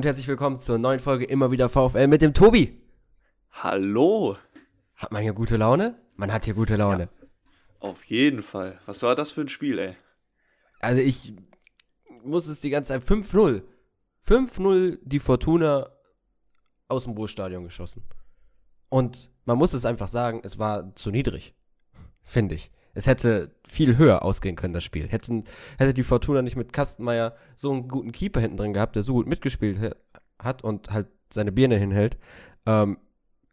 Und herzlich willkommen zur neuen Folge Immer wieder VfL mit dem Tobi. Hallo. Hat man hier gute Laune? Man hat hier gute Laune. Ja, auf jeden Fall. Was war das für ein Spiel, ey? Also ich muss es die ganze Zeit 5-0. 5-0 die Fortuna aus dem Ruhestadion geschossen. Und man muss es einfach sagen, es war zu niedrig. Finde ich. Es hätte viel höher ausgehen können, das Spiel. Hätten, hätte die Fortuna nicht mit Kastenmeier so einen guten Keeper hinten drin gehabt, der so gut mitgespielt hat und halt seine Birne hinhält, ähm,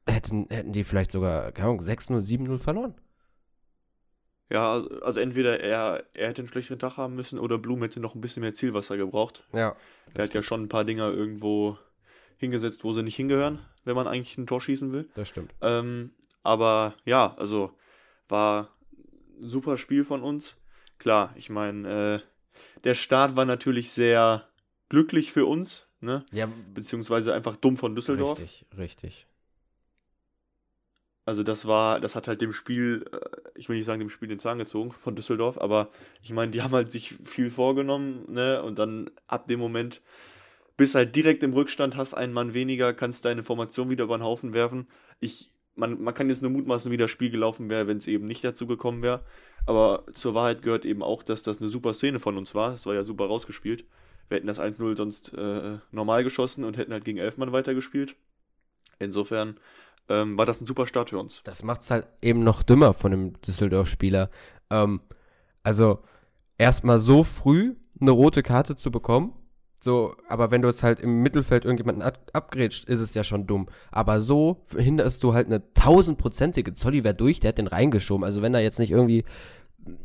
hätten, hätten die vielleicht sogar, keine Ahnung, 6-0, 7-0 verloren. Ja, also, also entweder er, er hätte einen schlechteren Tag haben müssen oder Blum hätte noch ein bisschen mehr Zielwasser gebraucht. Ja. Er hat ja schon ein paar Dinger irgendwo hingesetzt, wo sie nicht hingehören, wenn man eigentlich ein Tor schießen will. Das stimmt. Ähm, aber ja, also war super Spiel von uns. Klar, ich meine, äh, der Start war natürlich sehr glücklich für uns, ne? Ja. Beziehungsweise einfach dumm von Düsseldorf. Richtig, richtig. Also das war, das hat halt dem Spiel, äh, ich will nicht sagen dem Spiel den Zahn gezogen von Düsseldorf, aber ich meine, die haben halt sich viel vorgenommen, ne? Und dann ab dem Moment bist halt direkt im Rückstand, hast einen Mann weniger, kannst deine Formation wieder über den Haufen werfen. Ich, man, man kann jetzt nur mutmaßen, wie das Spiel gelaufen wäre, wenn es eben nicht dazu gekommen wäre. Aber zur Wahrheit gehört eben auch, dass das eine super Szene von uns war. Es war ja super rausgespielt. Wir hätten das 1-0 sonst äh, normal geschossen und hätten halt gegen Elfmann weitergespielt. Insofern ähm, war das ein super Start für uns. Das macht es halt eben noch dümmer von dem Düsseldorf-Spieler. Ähm, also erstmal so früh eine rote Karte zu bekommen. So, aber wenn du es halt im Mittelfeld irgendjemanden ab abgrätscht, ist es ja schon dumm. Aber so verhinderst du halt eine tausendprozentige Zolli wäre durch, der hat den reingeschoben. Also wenn er jetzt nicht irgendwie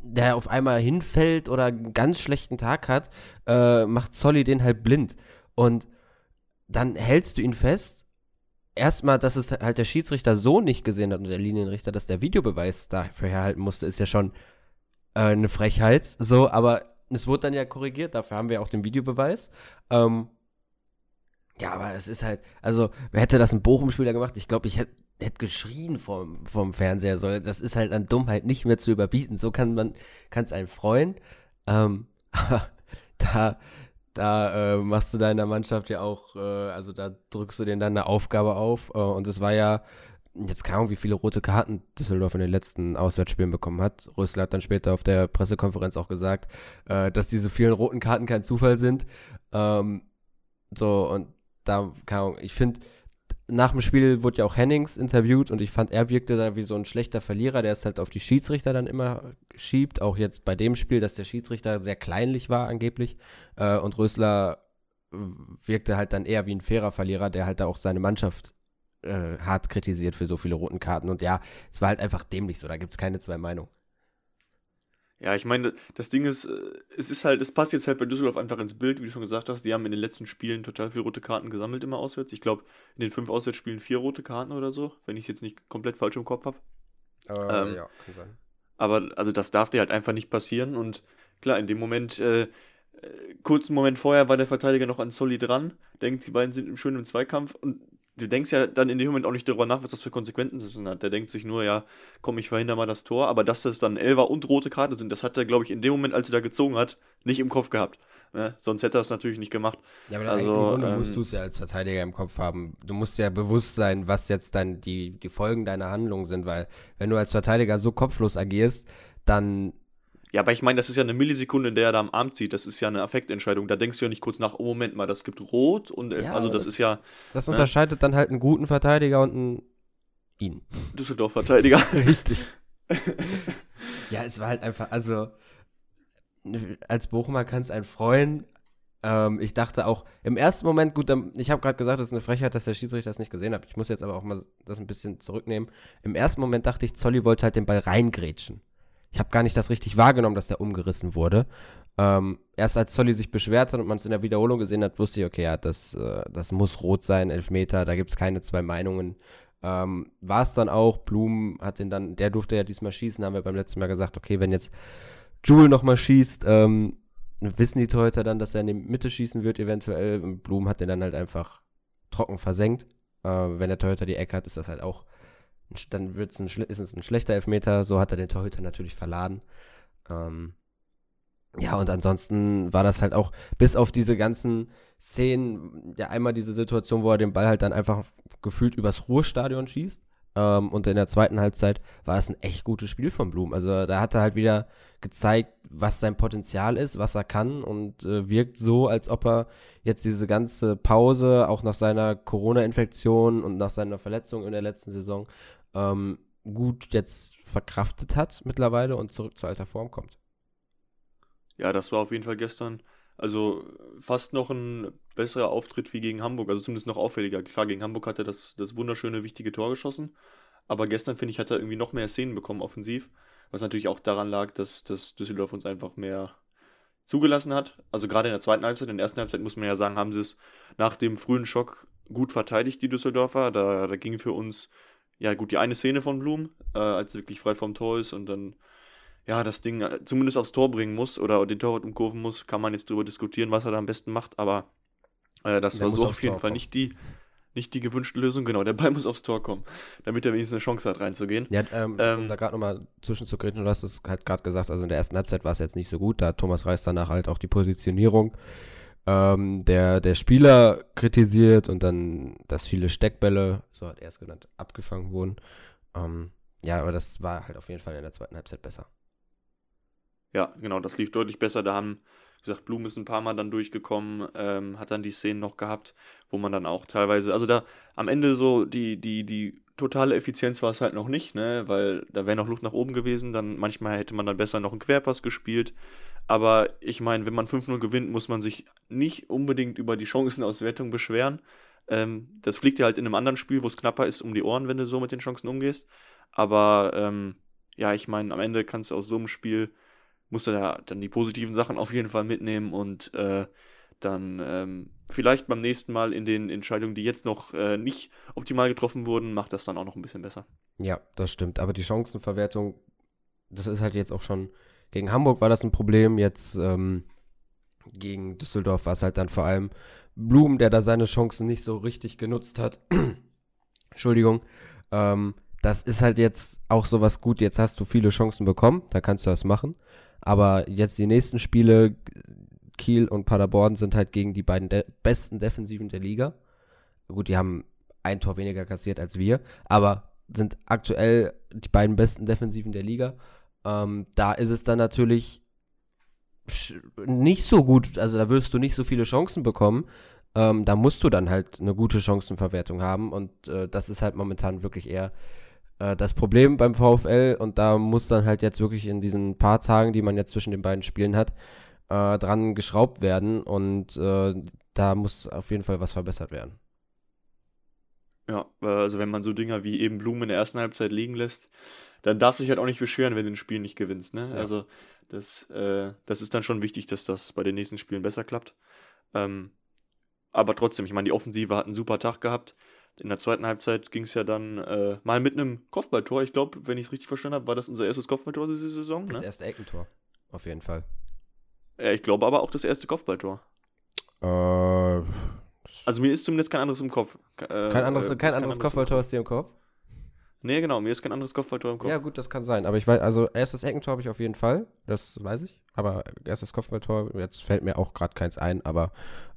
der auf einmal hinfällt oder einen ganz schlechten Tag hat, äh, macht Zolli den halt blind. Und dann hältst du ihn fest erstmal, dass es halt der Schiedsrichter so nicht gesehen hat und der Linienrichter, dass der Videobeweis dafür herhalten musste, ist ja schon äh, eine Frechheit. So, aber es wurde dann ja korrigiert, dafür haben wir auch den Videobeweis. Ähm, ja, aber es ist halt, also, wer hätte das ein Bochum-Spieler gemacht? Ich glaube, ich hätte hätte geschrien vom, vom Fernseher. So, das ist halt an Dummheit nicht mehr zu überbieten. So kann man, es einen freuen. Ähm, da, da äh, machst du deiner Mannschaft ja auch, äh, also da drückst du denen dann eine Aufgabe auf. Äh, und es war ja, jetzt keine Ahnung, wie viele rote Karten Düsseldorf in den letzten Auswärtsspielen bekommen hat. Rösler hat dann später auf der Pressekonferenz auch gesagt, äh, dass diese vielen roten Karten kein Zufall sind. Ähm, so, und da, keine Ahnung, ich finde, nach dem Spiel wurde ja auch Hennings interviewt und ich fand, er wirkte da wie so ein schlechter Verlierer, der es halt auf die Schiedsrichter dann immer schiebt. Auch jetzt bei dem Spiel, dass der Schiedsrichter sehr kleinlich war angeblich. Äh, und Rösler wirkte halt dann eher wie ein fairer Verlierer, der halt da auch seine Mannschaft äh, hart kritisiert für so viele roten Karten. Und ja, es war halt einfach dämlich so, da gibt es keine zwei Meinungen. Ja, ich meine, das Ding ist, äh, es ist halt, es passt jetzt halt bei Düsseldorf einfach ins Bild, wie du schon gesagt hast. Die haben in den letzten Spielen total viele rote Karten gesammelt, immer auswärts. Ich glaube, in den fünf Auswärtsspielen vier rote Karten oder so, wenn ich es jetzt nicht komplett falsch im Kopf habe. Äh, ähm, ja, kann sein. Aber also das darf dir halt einfach nicht passieren. Und klar, in dem Moment, äh, äh kurzen Moment vorher war der Verteidiger noch an Soli dran, denkt, die beiden sind schön im Zweikampf und du denkst ja dann in dem Moment auch nicht darüber nach, was das für Konsequenzen hat. Der denkt sich nur, ja, komm, ich verhindere mal das Tor. Aber dass das dann Elfer und rote Karte sind, das hat er, glaube ich, in dem Moment, als er da gezogen hat, nicht im Kopf gehabt. Ne? Sonst hätte er es natürlich nicht gemacht. Ja, aber also, ähm, musst du es ja als Verteidiger im Kopf haben. Du musst ja bewusst sein, was jetzt dann die, die Folgen deiner Handlung sind, weil wenn du als Verteidiger so kopflos agierst, dann ja, aber ich meine, das ist ja eine Millisekunde, in der er da am Arm zieht. Das ist ja eine Affektentscheidung. Da denkst du ja nicht kurz nach, oh Moment mal, das gibt Rot und äh, ja, also das, das, ist ja. Das ne? unterscheidet dann halt einen guten Verteidiger und einen ihn. Düsseldorf-Verteidiger. Richtig. ja, es war halt einfach, also als Bochumer kann es einen freuen. Ähm, ich dachte auch im ersten Moment, gut, ich habe gerade gesagt, das ist eine Frechheit, dass der Schiedsrichter das nicht gesehen hat. Ich muss jetzt aber auch mal das ein bisschen zurücknehmen. Im ersten Moment dachte ich, Zolli wollte halt den Ball reingrätschen. Ich habe gar nicht das richtig wahrgenommen, dass der umgerissen wurde. Ähm, erst als Zolli sich beschwert hat und man es in der Wiederholung gesehen hat, wusste ich, okay, ja, das, äh, das muss rot sein, Elfmeter, da gibt es keine zwei Meinungen. Ähm, War es dann auch, Blum hat den dann, der durfte ja diesmal schießen, haben wir beim letzten Mal gesagt, okay, wenn jetzt Jule nochmal schießt, ähm, wissen die Torhüter dann, dass er in die Mitte schießen wird, eventuell. Und Blum hat den dann halt einfach trocken versenkt. Äh, wenn der Torhüter die Ecke hat, ist das halt auch dann wird's ein, ist es ein schlechter Elfmeter. So hat er den Torhüter natürlich verladen. Ähm, ja, und ansonsten war das halt auch, bis auf diese ganzen Szenen, ja einmal diese Situation, wo er den Ball halt dann einfach gefühlt übers Ruhrstadion schießt. Ähm, und in der zweiten Halbzeit war es ein echt gutes Spiel von Blum. Also da hat er halt wieder gezeigt, was sein Potenzial ist, was er kann und äh, wirkt so, als ob er jetzt diese ganze Pause, auch nach seiner Corona-Infektion und nach seiner Verletzung in der letzten Saison, ähm, gut jetzt verkraftet hat mittlerweile und zurück zu alter Form kommt. Ja, das war auf jeden Fall gestern, also fast noch ein besserer Auftritt wie gegen Hamburg, also zumindest noch auffälliger. Klar, gegen Hamburg hat er das, das wunderschöne, wichtige Tor geschossen, aber gestern, finde ich, hat er irgendwie noch mehr Szenen bekommen offensiv, was natürlich auch daran lag, dass, dass Düsseldorf uns einfach mehr zugelassen hat. Also gerade in der zweiten Halbzeit, in der ersten Halbzeit muss man ja sagen, haben sie es nach dem frühen Schock gut verteidigt, die Düsseldorfer. Da, da ging für uns, ja gut, die eine Szene von Blum, äh, als er wirklich frei vom Tor ist und dann ja, das Ding äh, zumindest aufs Tor bringen muss oder den Torwart umkurven muss, kann man jetzt darüber diskutieren, was er da am besten macht, aber äh, das der war so auf jeden Tor Fall nicht die, nicht die gewünschte Lösung. Genau, der Ball muss aufs Tor kommen, damit er wenigstens eine Chance hat, reinzugehen. Ja, ähm, ähm, um da gerade nochmal zwischenzugreifen, du hast es halt gerade gesagt, also in der ersten Halbzeit war es jetzt nicht so gut, da hat Thomas Reis danach halt auch die Positionierung ähm, der, der Spieler kritisiert und dann, dass viele Steckbälle, so hat er es genannt, abgefangen wurden. Ähm, ja, aber das war halt auf jeden Fall in der zweiten Halbzeit besser. Ja, genau, das lief deutlich besser. Da haben, wie gesagt, Blum ist ein paar Mal dann durchgekommen, ähm, hat dann die Szenen noch gehabt, wo man dann auch teilweise, also da am Ende so die, die, die totale Effizienz war es halt noch nicht, ne, weil da wäre noch Luft nach oben gewesen, dann manchmal hätte man dann besser noch einen Querpass gespielt. Aber ich meine, wenn man 5-0 gewinnt, muss man sich nicht unbedingt über die Chancenauswertung beschweren. Ähm, das fliegt ja halt in einem anderen Spiel, wo es knapper ist, um die Ohren, wenn du so mit den Chancen umgehst. Aber ähm, ja, ich meine, am Ende kannst du aus so einem Spiel musst du da dann die positiven Sachen auf jeden Fall mitnehmen und äh, dann ähm, vielleicht beim nächsten Mal in den Entscheidungen, die jetzt noch äh, nicht optimal getroffen wurden, macht das dann auch noch ein bisschen besser. Ja, das stimmt. Aber die Chancenverwertung, das ist halt jetzt auch schon, gegen Hamburg war das ein Problem, jetzt ähm, gegen Düsseldorf war es halt dann vor allem Blum, der da seine Chancen nicht so richtig genutzt hat. Entschuldigung. Ähm, das ist halt jetzt auch sowas gut. Jetzt hast du viele Chancen bekommen, da kannst du das machen. Aber jetzt die nächsten Spiele, Kiel und Paderborn, sind halt gegen die beiden de besten Defensiven der Liga. Gut, die haben ein Tor weniger kassiert als wir, aber sind aktuell die beiden besten Defensiven der Liga. Ähm, da ist es dann natürlich nicht so gut, also da wirst du nicht so viele Chancen bekommen. Ähm, da musst du dann halt eine gute Chancenverwertung haben und äh, das ist halt momentan wirklich eher äh, das Problem beim VfL, und da muss dann halt jetzt wirklich in diesen paar Tagen, die man jetzt zwischen den beiden Spielen hat, äh, dran geschraubt werden und äh, da muss auf jeden Fall was verbessert werden. Ja, also wenn man so Dinger wie eben Blumen in der ersten Halbzeit liegen lässt, dann darf sich halt auch nicht beschweren, wenn du ein Spiel nicht gewinnst. Ne? Ja. Also das, äh, das ist dann schon wichtig, dass das bei den nächsten Spielen besser klappt. Ähm, aber trotzdem, ich meine, die Offensive hat einen super Tag gehabt. In der zweiten Halbzeit ging es ja dann äh, mal mit einem Kopfballtor. Ich glaube, wenn ich es richtig verstanden habe, war das unser erstes Kopfballtor diese Saison. Das ne? erste Eckentor, auf jeden Fall. Ja, ich glaube aber auch das erste Kopfballtor. Äh, also mir ist zumindest kein anderes im Kopf. Äh, kein anderes, kein, kein anderes Kopfballtor ist dir im Kopf? Nee, genau, mir ist kein anderes Kopfballtor im Kopf. Ja, gut, das kann sein. Aber ich weiß, also erstes Eckentor habe ich auf jeden Fall, das weiß ich. Aber erstes Kopfballtor, jetzt fällt mir auch gerade keins ein, aber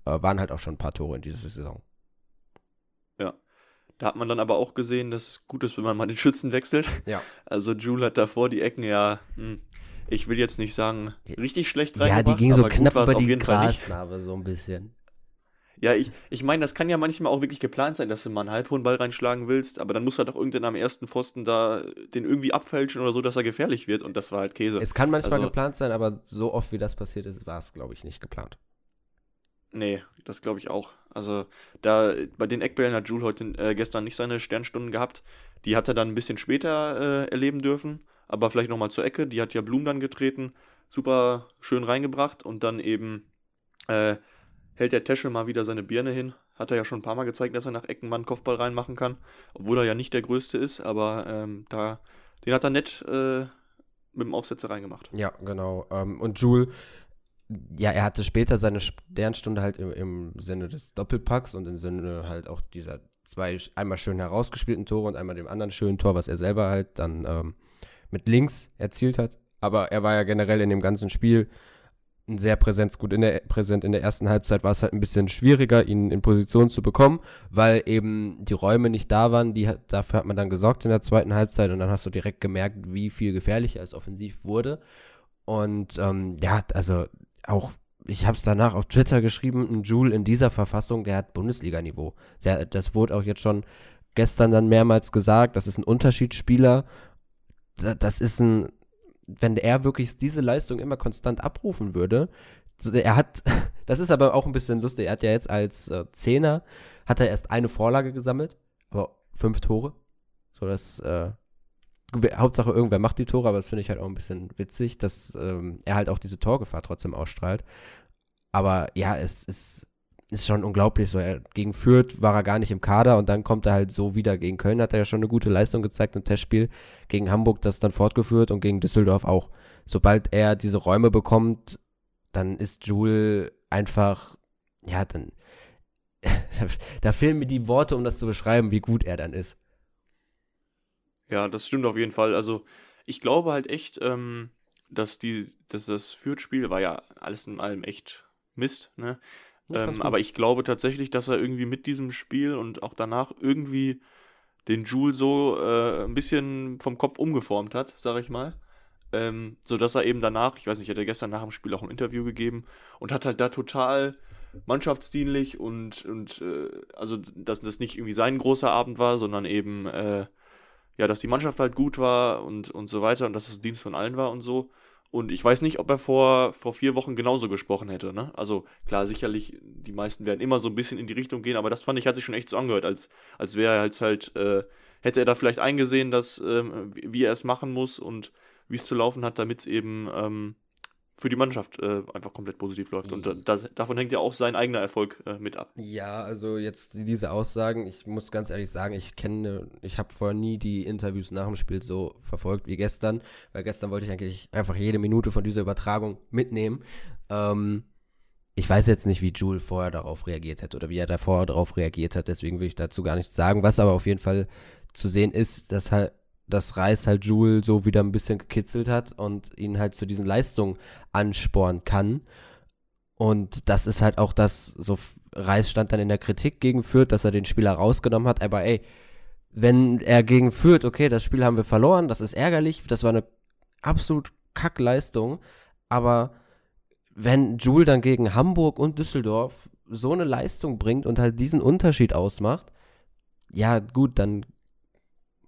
äh, waren halt auch schon ein paar Tore in dieser Saison. Da hat man dann aber auch gesehen, dass es gut ist, wenn man mal den Schützen wechselt. Ja. Also Jule hat davor die Ecken ja, hm, ich will jetzt nicht sagen, richtig schlecht reingebracht. Ja, die ging so knapp über die Grasnarbe so ein bisschen. Ja, ich, ich meine, das kann ja manchmal auch wirklich geplant sein, dass du mal einen halbhohen Ball reinschlagen willst, aber dann muss halt auch irgendwann am ersten Pfosten da den irgendwie abfälschen oder so, dass er gefährlich wird und das war halt Käse. Es kann manchmal also, geplant sein, aber so oft wie das passiert ist, war es, glaube ich, nicht geplant. Nee, das glaube ich auch. Also da bei den Eckbällen hat Jules heute äh, gestern nicht seine Sternstunden gehabt. Die hat er dann ein bisschen später äh, erleben dürfen, aber vielleicht nochmal zur Ecke. Die hat ja Blum dann getreten, super schön reingebracht und dann eben äh, hält der Teschel mal wieder seine Birne hin. Hat er ja schon ein paar Mal gezeigt, dass er nach Ecken mal einen Kopfball reinmachen kann, obwohl er ja nicht der Größte ist, aber ähm, da, den hat er nett äh, mit dem Aufsetzer reingemacht. Ja, genau. Ähm, und Jules ja, er hatte später seine Sternstunde halt im, im, Sinne des Doppelpacks und im Sinne halt auch dieser zwei einmal schön herausgespielten Tore und einmal dem anderen schönen Tor, was er selber halt dann ähm, mit links erzielt hat. Aber er war ja generell in dem ganzen Spiel sehr präsent, gut in der, präsent. In der ersten Halbzeit war es halt ein bisschen schwieriger, ihn in Position zu bekommen, weil eben die Räume nicht da waren. Die, dafür hat man dann gesorgt in der zweiten Halbzeit und dann hast du direkt gemerkt, wie viel gefährlicher es offensiv wurde. Und ähm, ja, also auch, ich habe es danach auf Twitter geschrieben, ein Joule in dieser Verfassung, der hat Bundesliga-Niveau. Das wurde auch jetzt schon gestern dann mehrmals gesagt, das ist ein Unterschiedsspieler. Das ist ein wenn er wirklich diese Leistung immer konstant abrufen würde, er hat, das ist aber auch ein bisschen lustig, er hat ja jetzt als äh, Zehner, hat er erst eine Vorlage gesammelt, aber fünf Tore. So, das, äh, Hauptsache irgendwer macht die Tore, aber das finde ich halt auch ein bisschen witzig, dass ähm, er halt auch diese Torgefahr trotzdem ausstrahlt. Aber ja, es ist ist schon unglaublich. So, er, gegen Fürth war er gar nicht im Kader und dann kommt er halt so wieder. Gegen Köln hat er ja schon eine gute Leistung gezeigt im Testspiel. Gegen Hamburg das dann fortgeführt und gegen Düsseldorf auch. Sobald er diese Räume bekommt, dann ist Jule einfach, ja, dann, da fehlen mir die Worte, um das zu beschreiben, wie gut er dann ist. Ja, das stimmt auf jeden Fall. Also, ich glaube halt echt, ähm, dass die, dass das Fürth-Spiel war ja alles in allem echt Mist, ne? Ähm, aber ich glaube tatsächlich, dass er irgendwie mit diesem Spiel und auch danach irgendwie den Jule so äh, ein bisschen vom Kopf umgeformt hat, sag ich mal. Ähm, so dass er eben danach, ich weiß nicht, hat er gestern nach dem Spiel auch ein Interview gegeben und hat halt da total mannschaftsdienlich und, und äh, also, dass das nicht irgendwie sein großer Abend war, sondern eben, äh, ja, dass die Mannschaft halt gut war und, und so weiter und dass es Dienst von allen war und so. Und ich weiß nicht, ob er vor, vor vier Wochen genauso gesprochen hätte. Ne? Also klar, sicherlich, die meisten werden immer so ein bisschen in die Richtung gehen, aber das fand ich, hat sich schon echt so angehört, als, als wäre er jetzt halt, äh, hätte er da vielleicht eingesehen, dass, ähm, wie er es machen muss und wie es zu laufen hat, damit es eben ähm, für die Mannschaft äh, einfach komplett positiv läuft. Und das, davon hängt ja auch sein eigener Erfolg äh, mit ab. Ja, also jetzt diese Aussagen, ich muss ganz ehrlich sagen, ich kenne, ich habe vorher nie die Interviews nach dem Spiel so verfolgt wie gestern, weil gestern wollte ich eigentlich einfach jede Minute von dieser Übertragung mitnehmen. Ähm, ich weiß jetzt nicht, wie Jules vorher darauf reagiert hat oder wie er davor darauf reagiert hat, deswegen will ich dazu gar nichts sagen. Was aber auf jeden Fall zu sehen ist, dass halt dass Reis halt Jules so wieder ein bisschen gekitzelt hat und ihn halt zu diesen Leistungen anspornen kann. Und das ist halt auch das, so Reis stand dann in der Kritik gegen Fürth, dass er den Spieler rausgenommen hat, aber ey, wenn er gegen Fürth, okay, das Spiel haben wir verloren, das ist ärgerlich, das war eine absolut Kackleistung, aber wenn Jules dann gegen Hamburg und Düsseldorf so eine Leistung bringt und halt diesen Unterschied ausmacht, ja gut, dann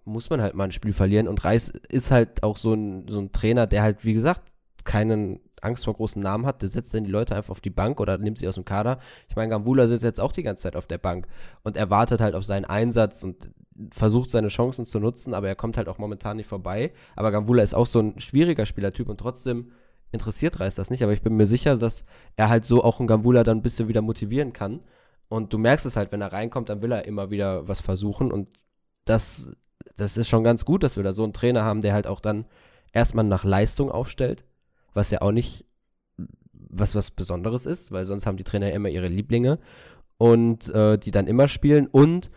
muss man halt mal ein Spiel verlieren. Und Reis ist halt auch so ein, so ein Trainer, der halt, wie gesagt, keinen Angst vor großen Namen hat. Der setzt dann die Leute einfach auf die Bank oder nimmt sie aus dem Kader. Ich meine, Gambula sitzt jetzt auch die ganze Zeit auf der Bank und er wartet halt auf seinen Einsatz und versucht seine Chancen zu nutzen, aber er kommt halt auch momentan nicht vorbei. Aber Gambula ist auch so ein schwieriger Spielertyp und trotzdem interessiert Reis das nicht. Aber ich bin mir sicher, dass er halt so auch einen Gambula dann ein bisschen wieder motivieren kann. Und du merkst es halt, wenn er reinkommt, dann will er immer wieder was versuchen und das das ist schon ganz gut, dass wir da so einen Trainer haben, der halt auch dann erstmal nach Leistung aufstellt, was ja auch nicht was was Besonderes ist, weil sonst haben die Trainer ja immer ihre Lieblinge und äh, die dann immer spielen und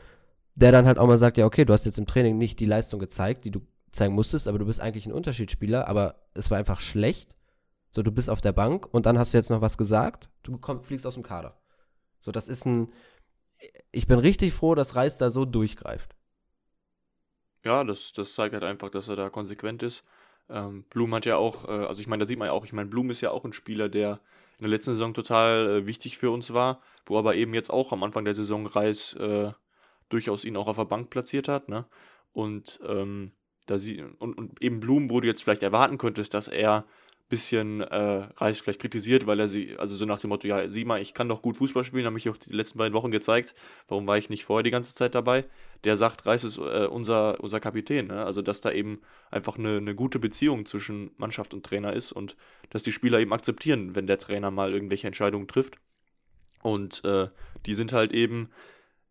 der dann halt auch mal sagt, ja okay, du hast jetzt im Training nicht die Leistung gezeigt, die du zeigen musstest, aber du bist eigentlich ein Unterschiedsspieler, aber es war einfach schlecht. So, du bist auf der Bank und dann hast du jetzt noch was gesagt, du komm, fliegst aus dem Kader. So, das ist ein. Ich bin richtig froh, dass Reis da so durchgreift. Ja, das, das zeigt halt einfach, dass er da konsequent ist. Ähm, Blum hat ja auch, äh, also ich meine, da sieht man ja auch, ich meine, Blum ist ja auch ein Spieler, der in der letzten Saison total äh, wichtig für uns war, wo aber eben jetzt auch am Anfang der Saison Reis äh, durchaus ihn auch auf der Bank platziert hat, ne? Und ähm, da sie und, und eben Blum, wo du jetzt vielleicht erwarten könntest, dass er bisschen äh, Reis vielleicht kritisiert, weil er sie, also so nach dem Motto, ja, sieh mal, ich kann doch gut Fußball spielen, habe ich auch die letzten beiden Wochen gezeigt, warum war ich nicht vorher die ganze Zeit dabei? Der sagt, Reis ist äh, unser, unser Kapitän, ne? also dass da eben einfach eine, eine gute Beziehung zwischen Mannschaft und Trainer ist und dass die Spieler eben akzeptieren, wenn der Trainer mal irgendwelche Entscheidungen trifft. Und äh, die sind halt eben,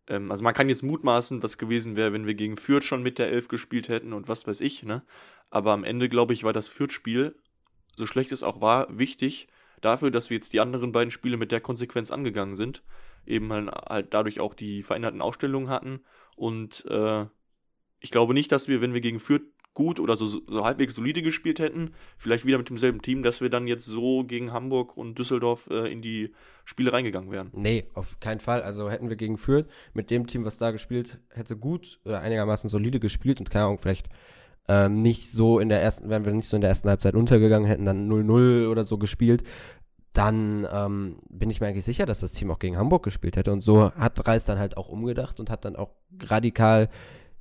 ähm, also man kann jetzt mutmaßen, was gewesen wäre, wenn wir gegen Fürth schon mit der Elf gespielt hätten und was weiß ich, ne? Aber am Ende, glaube ich, war das Fürth-Spiel so schlecht es auch war, wichtig dafür, dass wir jetzt die anderen beiden Spiele mit der Konsequenz angegangen sind. Eben halt dadurch auch die veränderten Ausstellungen hatten. Und äh, ich glaube nicht, dass wir, wenn wir gegen Fürth gut oder so, so halbwegs solide gespielt hätten, vielleicht wieder mit demselben Team, dass wir dann jetzt so gegen Hamburg und Düsseldorf äh, in die Spiele reingegangen wären. Nee, auf keinen Fall. Also hätten wir gegen Fürth mit dem Team, was da gespielt hätte, gut oder einigermaßen solide gespielt und keine Ahnung, vielleicht ähm, nicht so in der ersten, wenn wir nicht so in der ersten Halbzeit untergegangen hätten, dann 0-0 oder so gespielt, dann ähm, bin ich mir eigentlich sicher, dass das Team auch gegen Hamburg gespielt hätte. Und so hat Reis dann halt auch umgedacht und hat dann auch radikal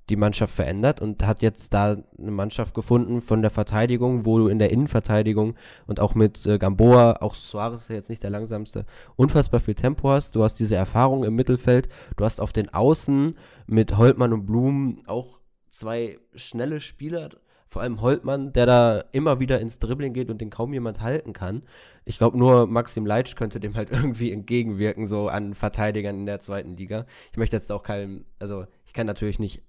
die Mannschaft verändert und hat jetzt da eine Mannschaft gefunden von der Verteidigung, wo du in der Innenverteidigung und auch mit äh, Gamboa, auch Suarez ist jetzt nicht der langsamste, unfassbar viel Tempo hast. Du hast diese Erfahrung im Mittelfeld. Du hast auf den Außen mit Holtmann und Blum auch zwei schnelle Spieler. Vor allem Holtmann, der da immer wieder ins Dribbling geht und den kaum jemand halten kann. Ich glaube, nur Maxim Leitsch könnte dem halt irgendwie entgegenwirken, so an Verteidigern in der zweiten Liga. Ich möchte jetzt auch keinem, also ich kann natürlich nicht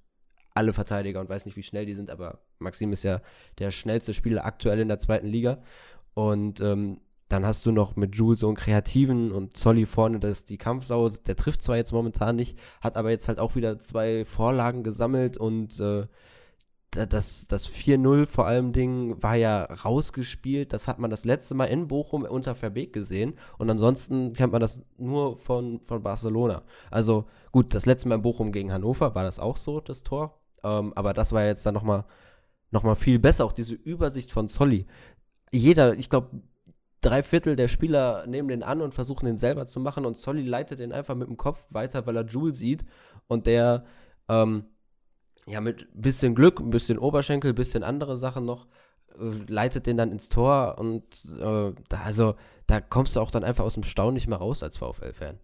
alle Verteidiger und weiß nicht, wie schnell die sind, aber Maxim ist ja der schnellste Spieler aktuell in der zweiten Liga. Und ähm, dann hast du noch mit Jules so einen Kreativen und Zolli vorne, das ist die Kampfsau. Der trifft zwar jetzt momentan nicht, hat aber jetzt halt auch wieder zwei Vorlagen gesammelt und äh, das, das 4-0 vor allem Ding war ja rausgespielt. Das hat man das letzte Mal in Bochum unter Verbeek gesehen. Und ansonsten kennt man das nur von, von Barcelona. Also gut, das letzte Mal in Bochum gegen Hannover war das auch so, das Tor. Ähm, aber das war jetzt dann nochmal noch mal viel besser, auch diese Übersicht von Zolli. Jeder, ich glaube, drei Viertel der Spieler nehmen den an und versuchen den selber zu machen und Zolli leitet den einfach mit dem Kopf weiter, weil er Jules sieht und der ähm, ja mit bisschen Glück, ein bisschen Oberschenkel, bisschen andere Sachen noch äh, leitet den dann ins Tor und äh, da, also da kommst du auch dann einfach aus dem Staunen nicht mehr raus als VfL-Fan.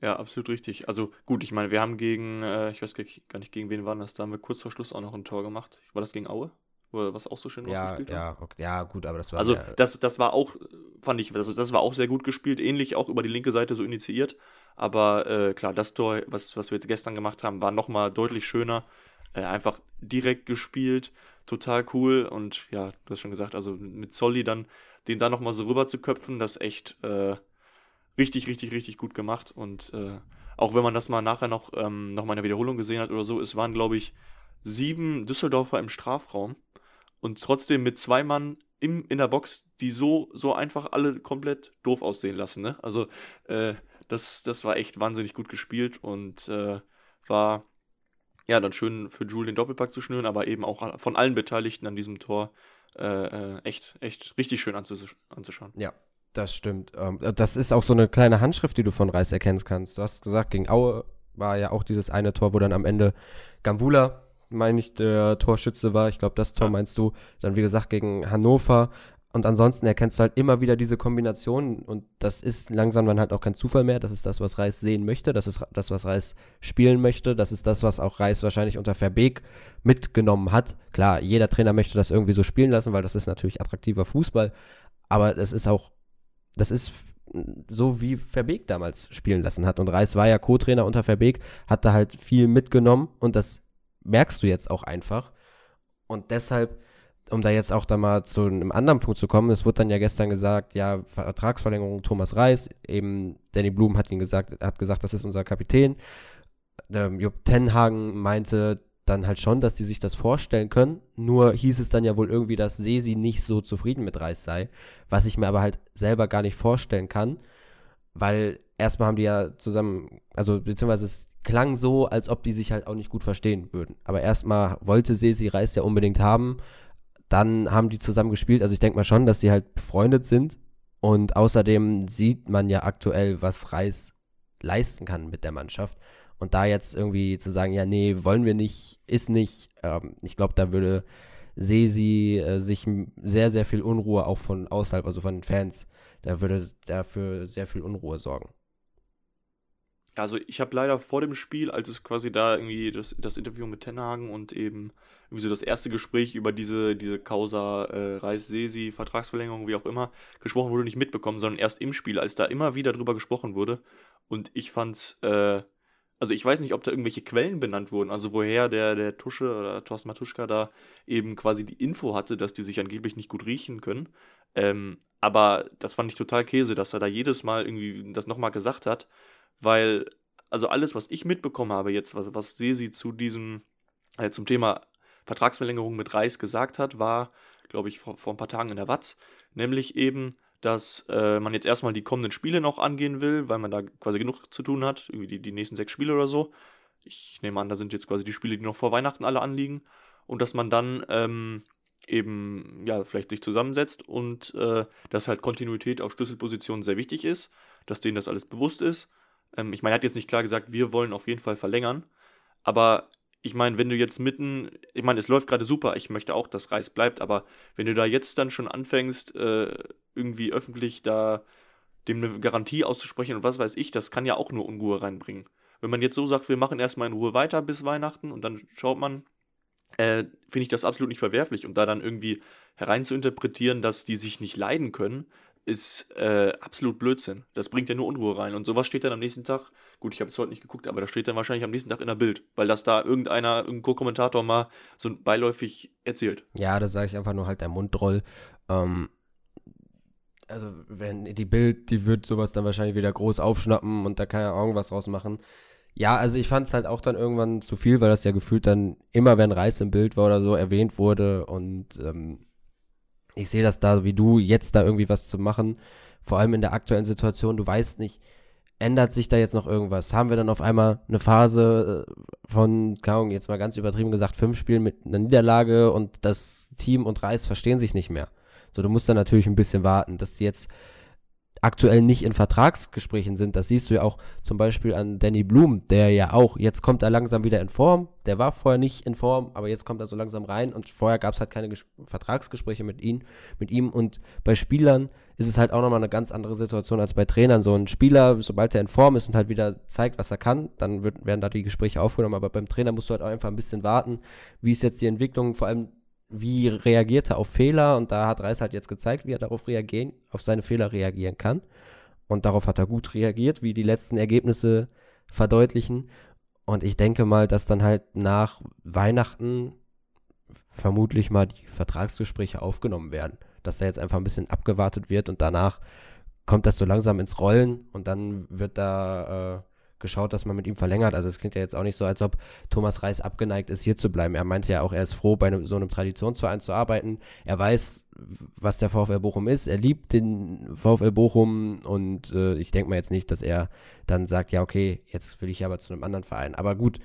Ja, absolut richtig. Also gut, ich meine, wir haben gegen, äh, ich weiß gar nicht, gegen wen war das, da haben wir kurz vor Schluss auch noch ein Tor gemacht. War das gegen Aue? Was auch so schön ja, gespielt ja, okay, ja, gut, aber das war. Also, ja, das, das war auch, fand ich, das, das war auch sehr gut gespielt, ähnlich auch über die linke Seite so initiiert. Aber äh, klar, das Tor, was, was wir jetzt gestern gemacht haben, war nochmal deutlich schöner. Äh, einfach direkt gespielt, total cool. Und ja, du hast schon gesagt, also mit Solly dann, den da nochmal so rüber zu köpfen, das echt äh, richtig, richtig, richtig gut gemacht. Und äh, auch wenn man das mal nachher noch, ähm, noch mal in der Wiederholung gesehen hat oder so, es waren, glaube ich, sieben Düsseldorfer im Strafraum und trotzdem mit zwei Mann im, in der Box, die so, so einfach alle komplett doof aussehen lassen. Ne? Also äh, das, das war echt wahnsinnig gut gespielt und äh, war ja dann schön für Jules den Doppelpack zu schnüren, aber eben auch von allen Beteiligten an diesem Tor äh, äh echt, echt richtig schön anzusch anzuschauen. Ja, das stimmt. Ähm, das ist auch so eine kleine Handschrift, die du von Reis erkennen kannst. Du hast gesagt, gegen Aue war ja auch dieses eine Tor, wo dann am Ende Gambula, meine ich, der Torschütze war. Ich glaube, das Tor meinst du. Dann, wie gesagt, gegen Hannover. Und ansonsten erkennst du halt immer wieder diese Kombination und das ist langsam dann halt auch kein Zufall mehr. Das ist das, was Reis sehen möchte. Das ist das, was Reis spielen möchte. Das ist das, was auch Reis wahrscheinlich unter Verbeek mitgenommen hat. Klar, jeder Trainer möchte das irgendwie so spielen lassen, weil das ist natürlich attraktiver Fußball. Aber es ist auch das ist so wie Verbeek damals spielen lassen hat. Und Reis war ja Co-Trainer unter Verbeek, hat da halt viel mitgenommen und das merkst du jetzt auch einfach. Und deshalb, um da jetzt auch da mal zu einem anderen Punkt zu kommen, es wurde dann ja gestern gesagt, ja, Vertragsverlängerung Thomas Reis, eben Danny Blum hat ihn gesagt, hat gesagt, das ist unser Kapitän. Ähm, Jupp Tenhagen meinte, dann halt schon, dass sie sich das vorstellen können. Nur hieß es dann ja wohl irgendwie, dass Sesi nicht so zufrieden mit Reis sei, was ich mir aber halt selber gar nicht vorstellen kann, weil erstmal haben die ja zusammen, also beziehungsweise klang so, als ob die sich halt auch nicht gut verstehen würden. Aber erstmal wollte Sesi Reis ja unbedingt haben, dann haben die zusammen gespielt, also ich denke mal schon, dass sie halt befreundet sind und außerdem sieht man ja aktuell, was Reis leisten kann mit der Mannschaft. Und da jetzt irgendwie zu sagen, ja, nee, wollen wir nicht, ist nicht, ähm, ich glaube, da würde Sesi äh, sich sehr, sehr viel Unruhe auch von außerhalb, also von den Fans, da würde dafür sehr viel Unruhe sorgen. Also ich habe leider vor dem Spiel, als es quasi da irgendwie das, das Interview mit Tenhagen und eben irgendwie so das erste Gespräch über diese, diese Causa äh, Reis-Sesi, Vertragsverlängerung, wie auch immer, gesprochen wurde, nicht mitbekommen, sondern erst im Spiel, als da immer wieder drüber gesprochen wurde. Und ich fand's äh, also ich weiß nicht, ob da irgendwelche Quellen benannt wurden, also woher der, der Tusche oder Thorsten Matuschka da eben quasi die Info hatte, dass die sich angeblich nicht gut riechen können. Ähm, aber das fand ich total Käse, dass er da jedes Mal irgendwie das nochmal gesagt hat, weil, also alles, was ich mitbekommen habe jetzt, was, was Sesi zu diesem, äh, zum Thema Vertragsverlängerung mit Reis gesagt hat, war, glaube ich, vor, vor, ein paar Tagen in der Watz, nämlich eben, dass äh, man jetzt erstmal die kommenden Spiele noch angehen will, weil man da quasi genug zu tun hat, irgendwie die, die nächsten sechs Spiele oder so. Ich nehme an, da sind jetzt quasi die Spiele, die noch vor Weihnachten alle anliegen. Und dass man dann ähm, eben, ja, vielleicht sich zusammensetzt und äh, dass halt Kontinuität auf Schlüsselpositionen sehr wichtig ist, dass denen das alles bewusst ist. Ähm, ich meine, er hat jetzt nicht klar gesagt, wir wollen auf jeden Fall verlängern, aber ich meine, wenn du jetzt mitten, ich meine, es läuft gerade super, ich möchte auch, dass Reis bleibt, aber wenn du da jetzt dann schon anfängst, äh, irgendwie öffentlich da dem eine Garantie auszusprechen und was weiß ich, das kann ja auch nur Unruhe reinbringen. Wenn man jetzt so sagt, wir machen erstmal in Ruhe weiter bis Weihnachten und dann schaut man, äh, finde ich das absolut nicht verwerflich. Und da dann irgendwie hereinzuinterpretieren, dass die sich nicht leiden können, ist äh, absolut Blödsinn. Das bringt ja nur Unruhe rein. Und sowas steht dann am nächsten Tag, gut, ich habe es heute nicht geguckt, aber das steht dann wahrscheinlich am nächsten Tag in der Bild, weil das da irgendeiner, irgendein Co-Kommentator mal so beiläufig erzählt. Ja, das sage ich einfach nur halt der Mundroll. Ähm, also, wenn die Bild, die wird sowas dann wahrscheinlich wieder groß aufschnappen und da kann ja irgendwas draus machen. Ja, also ich fand es halt auch dann irgendwann zu viel, weil das ja gefühlt dann immer, wenn Reis im Bild war oder so, erwähnt wurde. Und ähm, ich sehe das da wie du, jetzt da irgendwie was zu machen. Vor allem in der aktuellen Situation, du weißt nicht, ändert sich da jetzt noch irgendwas? Haben wir dann auf einmal eine Phase äh, von, keine Ahnung, jetzt mal ganz übertrieben gesagt, fünf Spielen mit einer Niederlage und das Team und Reis verstehen sich nicht mehr. So, du musst dann natürlich ein bisschen warten, dass die jetzt aktuell nicht in Vertragsgesprächen sind. Das siehst du ja auch zum Beispiel an Danny Blum, der ja auch, jetzt kommt er langsam wieder in Form. Der war vorher nicht in Form, aber jetzt kommt er so langsam rein und vorher gab es halt keine Ges Vertragsgespräche mit ihm, mit ihm. Und bei Spielern ist es halt auch nochmal eine ganz andere Situation als bei Trainern. So ein Spieler, sobald er in Form ist und halt wieder zeigt, was er kann, dann wird, werden da die Gespräche aufgenommen. Aber beim Trainer musst du halt auch einfach ein bisschen warten, wie ist jetzt die Entwicklung, vor allem wie reagiert er auf Fehler und da hat Reis halt jetzt gezeigt, wie er darauf reagieren, auf seine Fehler reagieren kann. Und darauf hat er gut reagiert, wie die letzten Ergebnisse verdeutlichen. Und ich denke mal, dass dann halt nach Weihnachten vermutlich mal die Vertragsgespräche aufgenommen werden. Dass da jetzt einfach ein bisschen abgewartet wird und danach kommt das so langsam ins Rollen und dann wird da äh, geschaut, dass man mit ihm verlängert. Also es klingt ja jetzt auch nicht so, als ob Thomas Reis abgeneigt ist, hier zu bleiben. Er meinte ja auch, er ist froh, bei einem, so einem Traditionsverein zu arbeiten. Er weiß, was der VfL Bochum ist. Er liebt den VfL Bochum und äh, ich denke mal jetzt nicht, dass er dann sagt, ja, okay, jetzt will ich aber zu einem anderen Verein. Aber gut,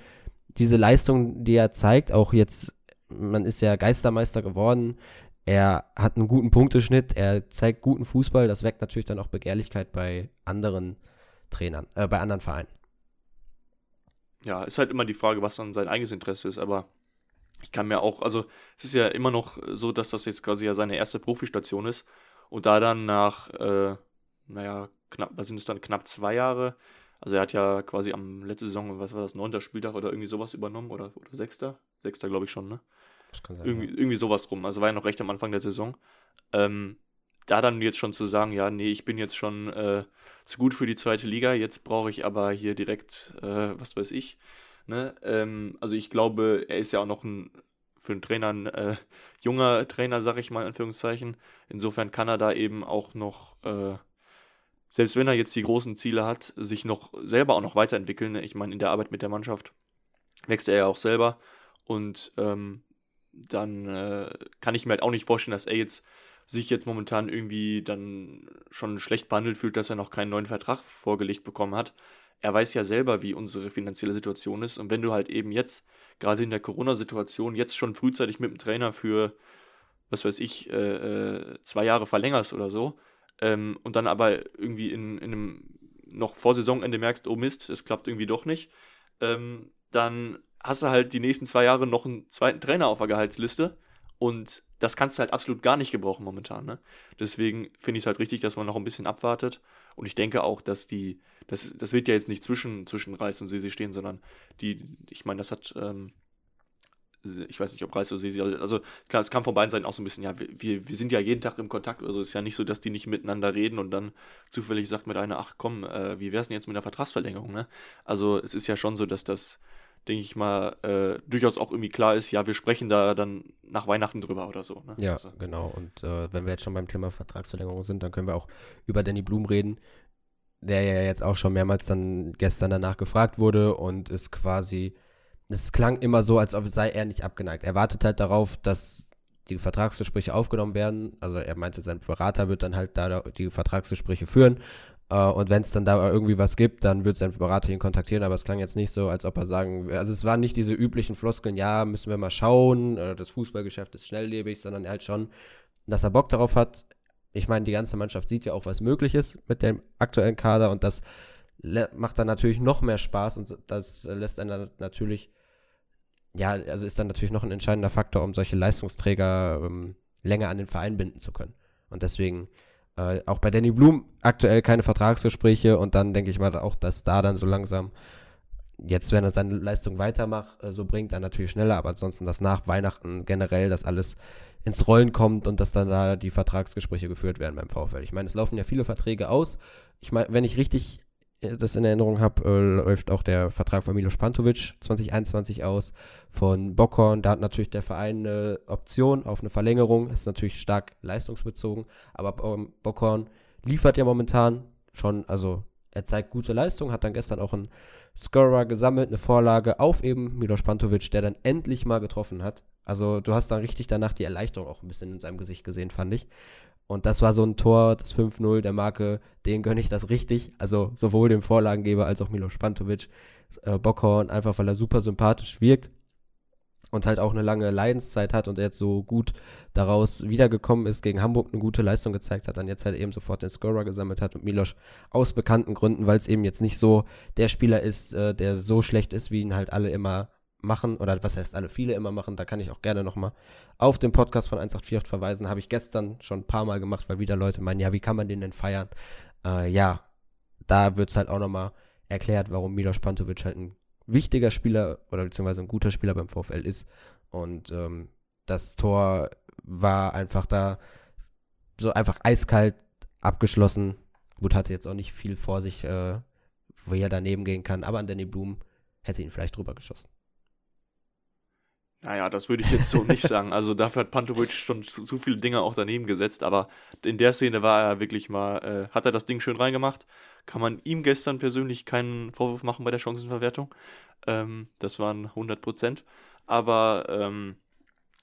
diese Leistung, die er zeigt, auch jetzt, man ist ja Geistermeister geworden. Er hat einen guten Punkteschnitt, er zeigt guten Fußball, das weckt natürlich dann auch Begehrlichkeit bei anderen Trainern, äh, bei anderen Vereinen ja, ist halt immer die Frage, was dann sein eigenes Interesse ist, aber ich kann mir auch, also es ist ja immer noch so, dass das jetzt quasi ja seine erste Profistation ist und da dann nach, äh, naja, knapp, was sind es dann, knapp zwei Jahre, also er hat ja quasi am letzten Saison, was war das, neunter Spieltag oder irgendwie sowas übernommen oder, oder sechster? Sechster, glaube ich schon, ne? Das kann sein, irgendwie, ja. irgendwie sowas rum, also war ja noch recht am Anfang der Saison. Ähm, da dann jetzt schon zu sagen, ja, nee, ich bin jetzt schon äh, zu gut für die zweite Liga, jetzt brauche ich aber hier direkt, äh, was weiß ich. Ne? Ähm, also ich glaube, er ist ja auch noch ein, für einen Trainer ein äh, junger Trainer, sag ich mal in Anführungszeichen. Insofern kann er da eben auch noch, äh, selbst wenn er jetzt die großen Ziele hat, sich noch selber auch noch weiterentwickeln. Ne? Ich meine, in der Arbeit mit der Mannschaft wächst er ja auch selber. Und ähm, dann äh, kann ich mir halt auch nicht vorstellen, dass er jetzt sich jetzt momentan irgendwie dann schon schlecht behandelt fühlt, dass er noch keinen neuen Vertrag vorgelegt bekommen hat. Er weiß ja selber, wie unsere finanzielle Situation ist. Und wenn du halt eben jetzt, gerade in der Corona-Situation, jetzt schon frühzeitig mit dem Trainer für, was weiß ich, äh, äh, zwei Jahre verlängerst oder so, ähm, und dann aber irgendwie in, in einem noch vor Saisonende merkst, oh Mist, es klappt irgendwie doch nicht, ähm, dann hast du halt die nächsten zwei Jahre noch einen zweiten Trainer auf der Gehaltsliste und das kannst du halt absolut gar nicht gebrauchen momentan. Ne? Deswegen finde ich es halt richtig, dass man noch ein bisschen abwartet. Und ich denke auch, dass die, das, das wird ja jetzt nicht zwischen, zwischen Reis und Sesi stehen, sondern die, ich meine, das hat, ähm, ich weiß nicht, ob Reis oder Sesi, also klar, es kam von beiden Seiten auch so ein bisschen, ja, wir, wir sind ja jeden Tag im Kontakt, also es ist ja nicht so, dass die nicht miteinander reden und dann zufällig sagt mit einer, ach komm, äh, wie wär's denn jetzt mit einer Vertragsverlängerung, ne? Also es ist ja schon so, dass das denke ich mal, äh, durchaus auch irgendwie klar ist, ja, wir sprechen da dann nach Weihnachten drüber oder so. Ne? Ja, also. genau. Und äh, wenn wir jetzt schon beim Thema Vertragsverlängerung sind, dann können wir auch über Danny Blum reden, der ja jetzt auch schon mehrmals dann gestern danach gefragt wurde und es quasi es klang immer so, als ob sei er nicht abgeneigt. Er wartet halt darauf, dass die Vertragsgespräche aufgenommen werden. Also er meinte, sein Berater wird dann halt da die Vertragsgespräche führen. Uh, und wenn es dann da irgendwie was gibt, dann wird sein Berater ihn kontaktieren, aber es klang jetzt nicht so, als ob er sagen, also es waren nicht diese üblichen Floskeln, ja, müssen wir mal schauen, uh, das Fußballgeschäft ist schnelllebig, sondern er halt schon, dass er Bock darauf hat. Ich meine, die ganze Mannschaft sieht ja auch, was möglich ist mit dem aktuellen Kader und das macht dann natürlich noch mehr Spaß und das lässt einen natürlich ja, also ist dann natürlich noch ein entscheidender Faktor, um solche Leistungsträger ähm, länger an den Verein binden zu können. Und deswegen äh, auch bei Danny Blum aktuell keine Vertragsgespräche und dann denke ich mal auch, dass da dann so langsam jetzt, wenn er seine Leistung weitermacht, äh, so bringt, dann natürlich schneller, aber ansonsten, dass nach Weihnachten generell das alles ins Rollen kommt und dass dann da die Vertragsgespräche geführt werden beim VfL. Ich meine, es laufen ja viele Verträge aus. Ich meine, wenn ich richtig das in Erinnerung habe, äh, läuft auch der Vertrag von Milos Pantovic 2021 aus. Von Bockhorn, da hat natürlich der Verein eine Option auf eine Verlängerung, ist natürlich stark leistungsbezogen, aber Bockhorn liefert ja momentan schon, also er zeigt gute Leistung, hat dann gestern auch einen Scorer gesammelt, eine Vorlage auf eben Milos Pantovic, der dann endlich mal getroffen hat. Also du hast dann richtig danach die Erleichterung auch ein bisschen in seinem Gesicht gesehen, fand ich. Und das war so ein Tor, das 5-0 der Marke, den gönne ich das richtig. Also sowohl dem Vorlagengeber als auch Milo Spantovic, äh, Bockhorn, einfach weil er super sympathisch wirkt und halt auch eine lange Leidenszeit hat und er jetzt so gut daraus wiedergekommen ist, gegen Hamburg eine gute Leistung gezeigt hat, dann jetzt halt eben sofort den Scorer gesammelt hat und Milos aus bekannten Gründen, weil es eben jetzt nicht so der Spieler ist, äh, der so schlecht ist, wie ihn halt alle immer machen, oder was heißt alle viele immer machen, da kann ich auch gerne nochmal auf den Podcast von 1848 verweisen. Habe ich gestern schon ein paar Mal gemacht, weil wieder Leute meinen, ja, wie kann man den denn feiern? Äh, ja, da wird es halt auch nochmal erklärt, warum Milos Pantovic halt ein wichtiger Spieler oder beziehungsweise ein guter Spieler beim VfL ist. Und ähm, das Tor war einfach da so einfach eiskalt abgeschlossen. Gut, hatte jetzt auch nicht viel vor sich, äh, wo er daneben gehen kann, aber an Danny Blum hätte ihn vielleicht drüber geschossen. Naja, das würde ich jetzt so nicht sagen. Also dafür hat Pantovic schon zu, zu, viele Dinge auch daneben gesetzt, aber in der Szene war er wirklich mal, äh, hat er das Ding schön reingemacht. Kann man ihm gestern persönlich keinen Vorwurf machen bei der Chancenverwertung. Ähm, das waren 100 Prozent. Aber ähm,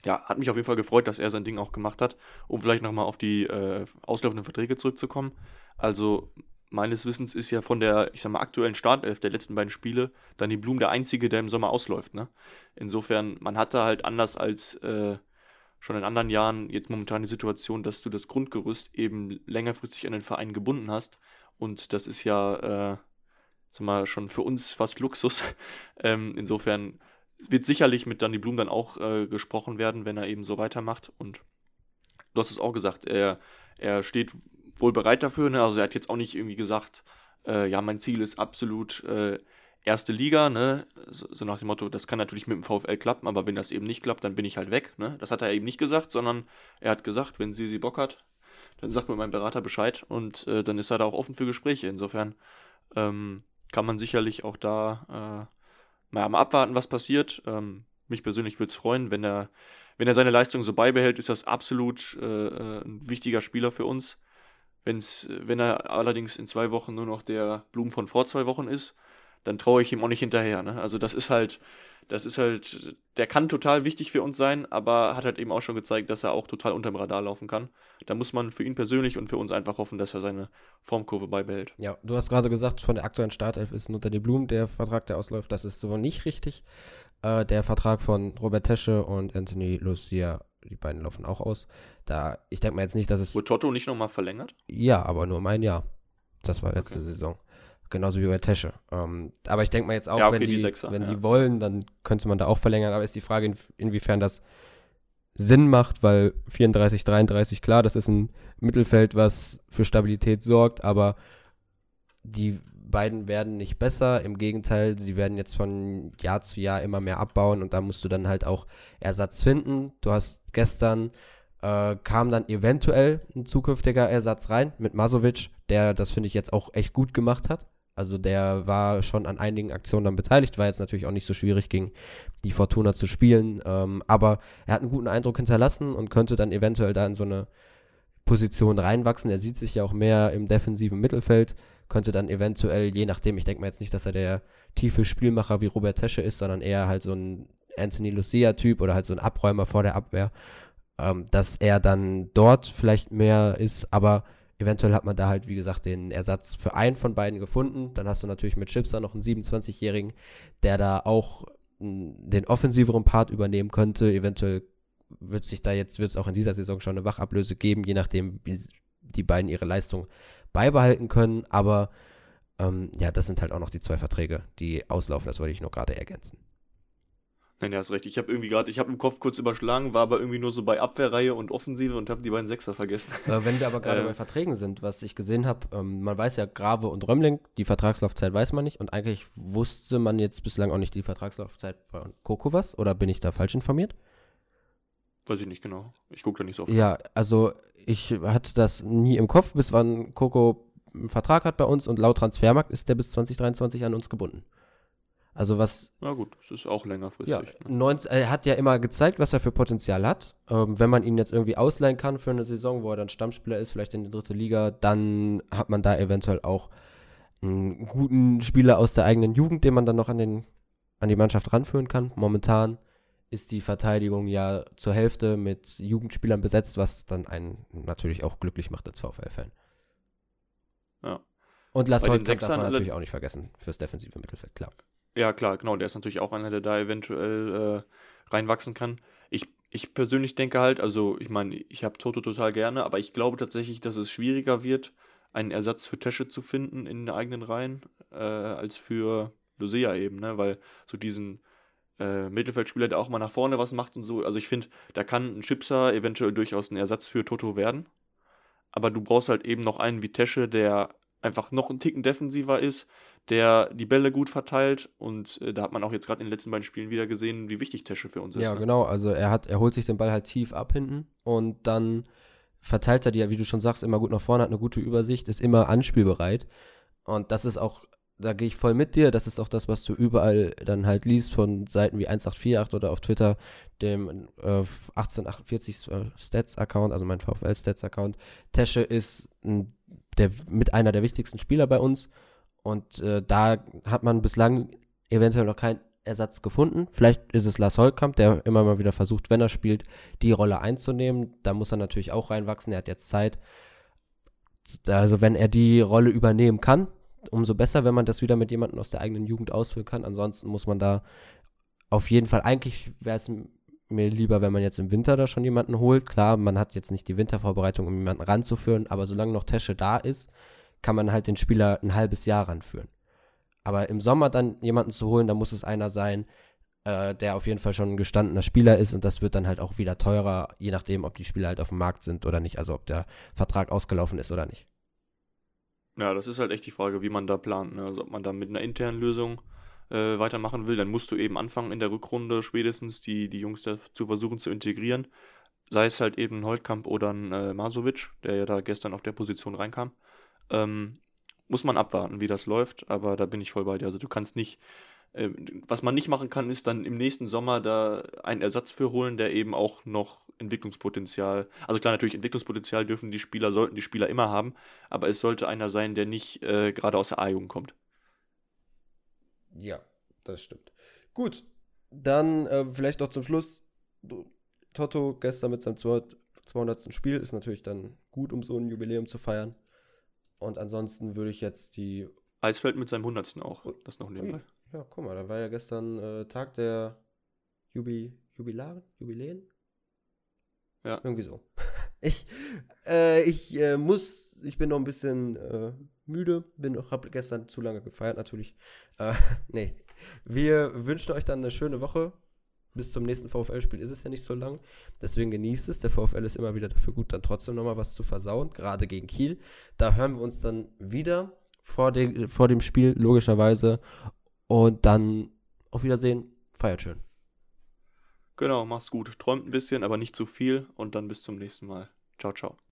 ja, hat mich auf jeden Fall gefreut, dass er sein Ding auch gemacht hat. Um vielleicht nochmal auf die äh, auslaufenden Verträge zurückzukommen. Also meines Wissens ist ja von der, ich sag mal, aktuellen Startelf der letzten beiden Spiele Danny Blum der einzige, der im Sommer ausläuft. Ne? Insofern, man hatte halt anders als äh, schon in anderen Jahren jetzt momentan die Situation, dass du das Grundgerüst eben längerfristig an den Verein gebunden hast. Und das ist ja, äh, sag mal, schon für uns fast Luxus. ähm, insofern wird sicherlich mit Danny Blum dann auch äh, gesprochen werden, wenn er eben so weitermacht. Und du hast es auch gesagt, er, er steht wohl bereit dafür. Ne? Also er hat jetzt auch nicht irgendwie gesagt, äh, ja, mein Ziel ist absolut äh, erste Liga, ne? So, so, nach dem Motto, das kann natürlich mit dem VfL klappen, aber wenn das eben nicht klappt, dann bin ich halt weg. Ne? Das hat er eben nicht gesagt, sondern er hat gesagt, wenn sie Bock hat, dann sagt mir mein Berater Bescheid und äh, dann ist er da auch offen für Gespräche. Insofern ähm, kann man sicherlich auch da äh, mal abwarten, was passiert. Ähm, mich persönlich würde es freuen, wenn er, wenn er seine Leistung so beibehält, ist das absolut äh, äh ein wichtiger Spieler für uns. Wenn's, wenn er allerdings in zwei Wochen nur noch der Blumen von vor zwei Wochen ist, dann traue ich ihm auch nicht hinterher. Ne? Also das ist halt, das ist halt, der kann total wichtig für uns sein, aber hat halt eben auch schon gezeigt, dass er auch total unterm Radar laufen kann. Da muss man für ihn persönlich und für uns einfach hoffen, dass er seine Formkurve beibehält. Ja, du hast gerade gesagt, von der aktuellen Startelf ist unter die Blumen der Vertrag, der ausläuft. Das ist so nicht richtig. Äh, der Vertrag von Robert Tesche und Anthony Lucia die beiden laufen auch aus. Da, ich denke mal jetzt nicht, dass es. Wurde Toto nicht nochmal verlängert? Ja, aber nur um ein Jahr. Das war letzte okay. Saison. Genauso wie bei Tesche. Ähm, aber ich denke mal jetzt auch, ja, okay, wenn, die, die Sechser, wenn ja. die wollen, dann könnte man da auch verlängern. Aber ist die Frage, in, inwiefern das Sinn macht, weil 34, 33, klar, das ist ein Mittelfeld, was für Stabilität sorgt, aber die beiden werden nicht besser. Im Gegenteil, sie werden jetzt von Jahr zu Jahr immer mehr abbauen und da musst du dann halt auch Ersatz finden. Du hast gestern äh, kam dann eventuell ein zukünftiger Ersatz rein mit Masovic, der das finde ich jetzt auch echt gut gemacht hat. Also der war schon an einigen Aktionen dann beteiligt, war jetzt natürlich auch nicht so schwierig gegen die Fortuna zu spielen, ähm, aber er hat einen guten Eindruck hinterlassen und könnte dann eventuell da in so eine Position reinwachsen. Er sieht sich ja auch mehr im defensiven Mittelfeld könnte dann eventuell, je nachdem, ich denke mal jetzt nicht, dass er der tiefe Spielmacher wie Robert Tesche ist, sondern eher halt so ein Anthony Lucia-Typ oder halt so ein Abräumer vor der Abwehr, ähm, dass er dann dort vielleicht mehr ist, aber eventuell hat man da halt, wie gesagt, den Ersatz für einen von beiden gefunden. Dann hast du natürlich mit Chipser noch einen 27-Jährigen, der da auch den offensiveren Part übernehmen könnte. Eventuell wird sich da jetzt, wird es auch in dieser Saison schon eine Wachablöse geben, je nachdem, wie die beiden ihre Leistung beibehalten können. Aber ähm, ja, das sind halt auch noch die zwei Verträge, die auslaufen. Das wollte ich nur gerade ergänzen. Nein, ja, hast recht. Ich habe irgendwie gerade, ich habe im Kopf kurz überschlagen, war aber irgendwie nur so bei Abwehrreihe und Offensive und habe die beiden Sechser vergessen. Äh, wenn wir aber gerade äh, bei Verträgen sind, was ich gesehen habe, ähm, man weiß ja Grave und Römling, die Vertragslaufzeit weiß man nicht und eigentlich wusste man jetzt bislang auch nicht die Vertragslaufzeit bei Kokovas oder bin ich da falsch informiert? Weiß ich nicht genau. Ich gucke da nicht so oft. Ja, also ich hatte das nie im Kopf, bis wann Coco einen Vertrag hat bei uns und laut Transfermarkt ist der bis 2023 an uns gebunden. Also was. Na gut, das ist auch längerfristig. Ja, ne? 19, er hat ja immer gezeigt, was er für Potenzial hat. Ähm, wenn man ihn jetzt irgendwie ausleihen kann für eine Saison, wo er dann Stammspieler ist, vielleicht in der dritten Liga, dann hat man da eventuell auch einen guten Spieler aus der eigenen Jugend, den man dann noch an, den, an die Mannschaft ranführen kann. Momentan ist die Verteidigung ja zur Hälfte mit Jugendspielern besetzt, was dann einen natürlich auch glücklich macht als VfL-Fan. Ja. Und Lars Holt darf man natürlich auch nicht vergessen fürs defensive Mittelfeld, klar. Ja, klar, genau. Der ist natürlich auch einer, der da eventuell äh, reinwachsen kann. Ich, ich persönlich denke halt, also ich meine, ich habe Toto total gerne, aber ich glaube tatsächlich, dass es schwieriger wird, einen Ersatz für Tesche zu finden in den eigenen Reihen, äh, als für Lucia eben, ne? Weil so diesen äh, Mittelfeldspieler, der auch mal nach vorne was macht und so, also ich finde, da kann ein Chipser eventuell durchaus ein Ersatz für Toto werden. Aber du brauchst halt eben noch einen wie Tesche, der einfach noch einen Ticken defensiver ist, der die Bälle gut verteilt und äh, da hat man auch jetzt gerade in den letzten beiden Spielen wieder gesehen, wie wichtig Tesche für uns ist. Ja, ne? genau, also er hat, er holt sich den Ball halt tief ab hinten und dann verteilt er die ja, wie du schon sagst, immer gut nach vorne, hat eine gute Übersicht, ist immer anspielbereit und das ist auch, da gehe ich voll mit dir, das ist auch das, was du überall dann halt liest von Seiten wie 1848 oder auf Twitter, dem äh, 1848 äh, Stats-Account, also mein VfL-Stats-Account. Tesche ist ein, der, mit einer der wichtigsten Spieler bei uns und äh, da hat man bislang eventuell noch keinen Ersatz gefunden. Vielleicht ist es Lars Holkamp, der immer mal wieder versucht, wenn er spielt, die Rolle einzunehmen. Da muss er natürlich auch reinwachsen. Er hat jetzt Zeit. Also wenn er die Rolle übernehmen kann, umso besser, wenn man das wieder mit jemandem aus der eigenen Jugend ausfüllen kann. Ansonsten muss man da auf jeden Fall, eigentlich wäre es mir lieber, wenn man jetzt im Winter da schon jemanden holt. Klar, man hat jetzt nicht die Wintervorbereitung, um jemanden ranzuführen, aber solange noch Tesche da ist, kann man halt den Spieler ein halbes Jahr ranführen. Aber im Sommer dann jemanden zu holen, da muss es einer sein, äh, der auf jeden Fall schon ein gestandener Spieler ist und das wird dann halt auch wieder teurer, je nachdem, ob die Spieler halt auf dem Markt sind oder nicht, also ob der Vertrag ausgelaufen ist oder nicht. Ja, das ist halt echt die Frage, wie man da plant. Ne? Also ob man da mit einer internen Lösung äh, weitermachen will, dann musst du eben anfangen in der Rückrunde spätestens die, die Jungs da zu versuchen zu integrieren. Sei es halt eben ein Holtkamp oder ein äh, Masovic, der ja da gestern auf der Position reinkam. Ähm, muss man abwarten, wie das läuft, aber da bin ich voll bei dir. Also du kannst nicht, was man nicht machen kann, ist dann im nächsten Sommer da einen Ersatz für holen, der eben auch noch Entwicklungspotenzial, also klar, natürlich Entwicklungspotenzial dürfen die Spieler, sollten die Spieler immer haben, aber es sollte einer sein, der nicht äh, gerade aus der A-Jugend kommt. Ja, das stimmt. Gut, dann äh, vielleicht noch zum Schluss. Toto gestern mit seinem 200. Spiel ist natürlich dann gut, um so ein Jubiläum zu feiern. Und ansonsten würde ich jetzt die. Eisfeld mit seinem 100. auch. Oh, das noch nebenbei. Ja, guck mal, da war ja gestern äh, Tag der Jubi Jubilaren, Jubiläen. Ja. Irgendwie so. ich äh, ich äh, muss, ich bin noch ein bisschen äh, müde, bin noch, hab gestern zu lange gefeiert natürlich. Äh, nee. Wir wünschen euch dann eine schöne Woche bis zum nächsten VfL-Spiel ist es ja nicht so lang. Deswegen genießt es. Der VfL ist immer wieder dafür gut, dann trotzdem nochmal was zu versauen, gerade gegen Kiel. Da hören wir uns dann wieder vor, de vor dem Spiel, logischerweise. Und dann auf Wiedersehen. Feiert schön. Genau, mach's gut. Träumt ein bisschen, aber nicht zu viel. Und dann bis zum nächsten Mal. Ciao, ciao.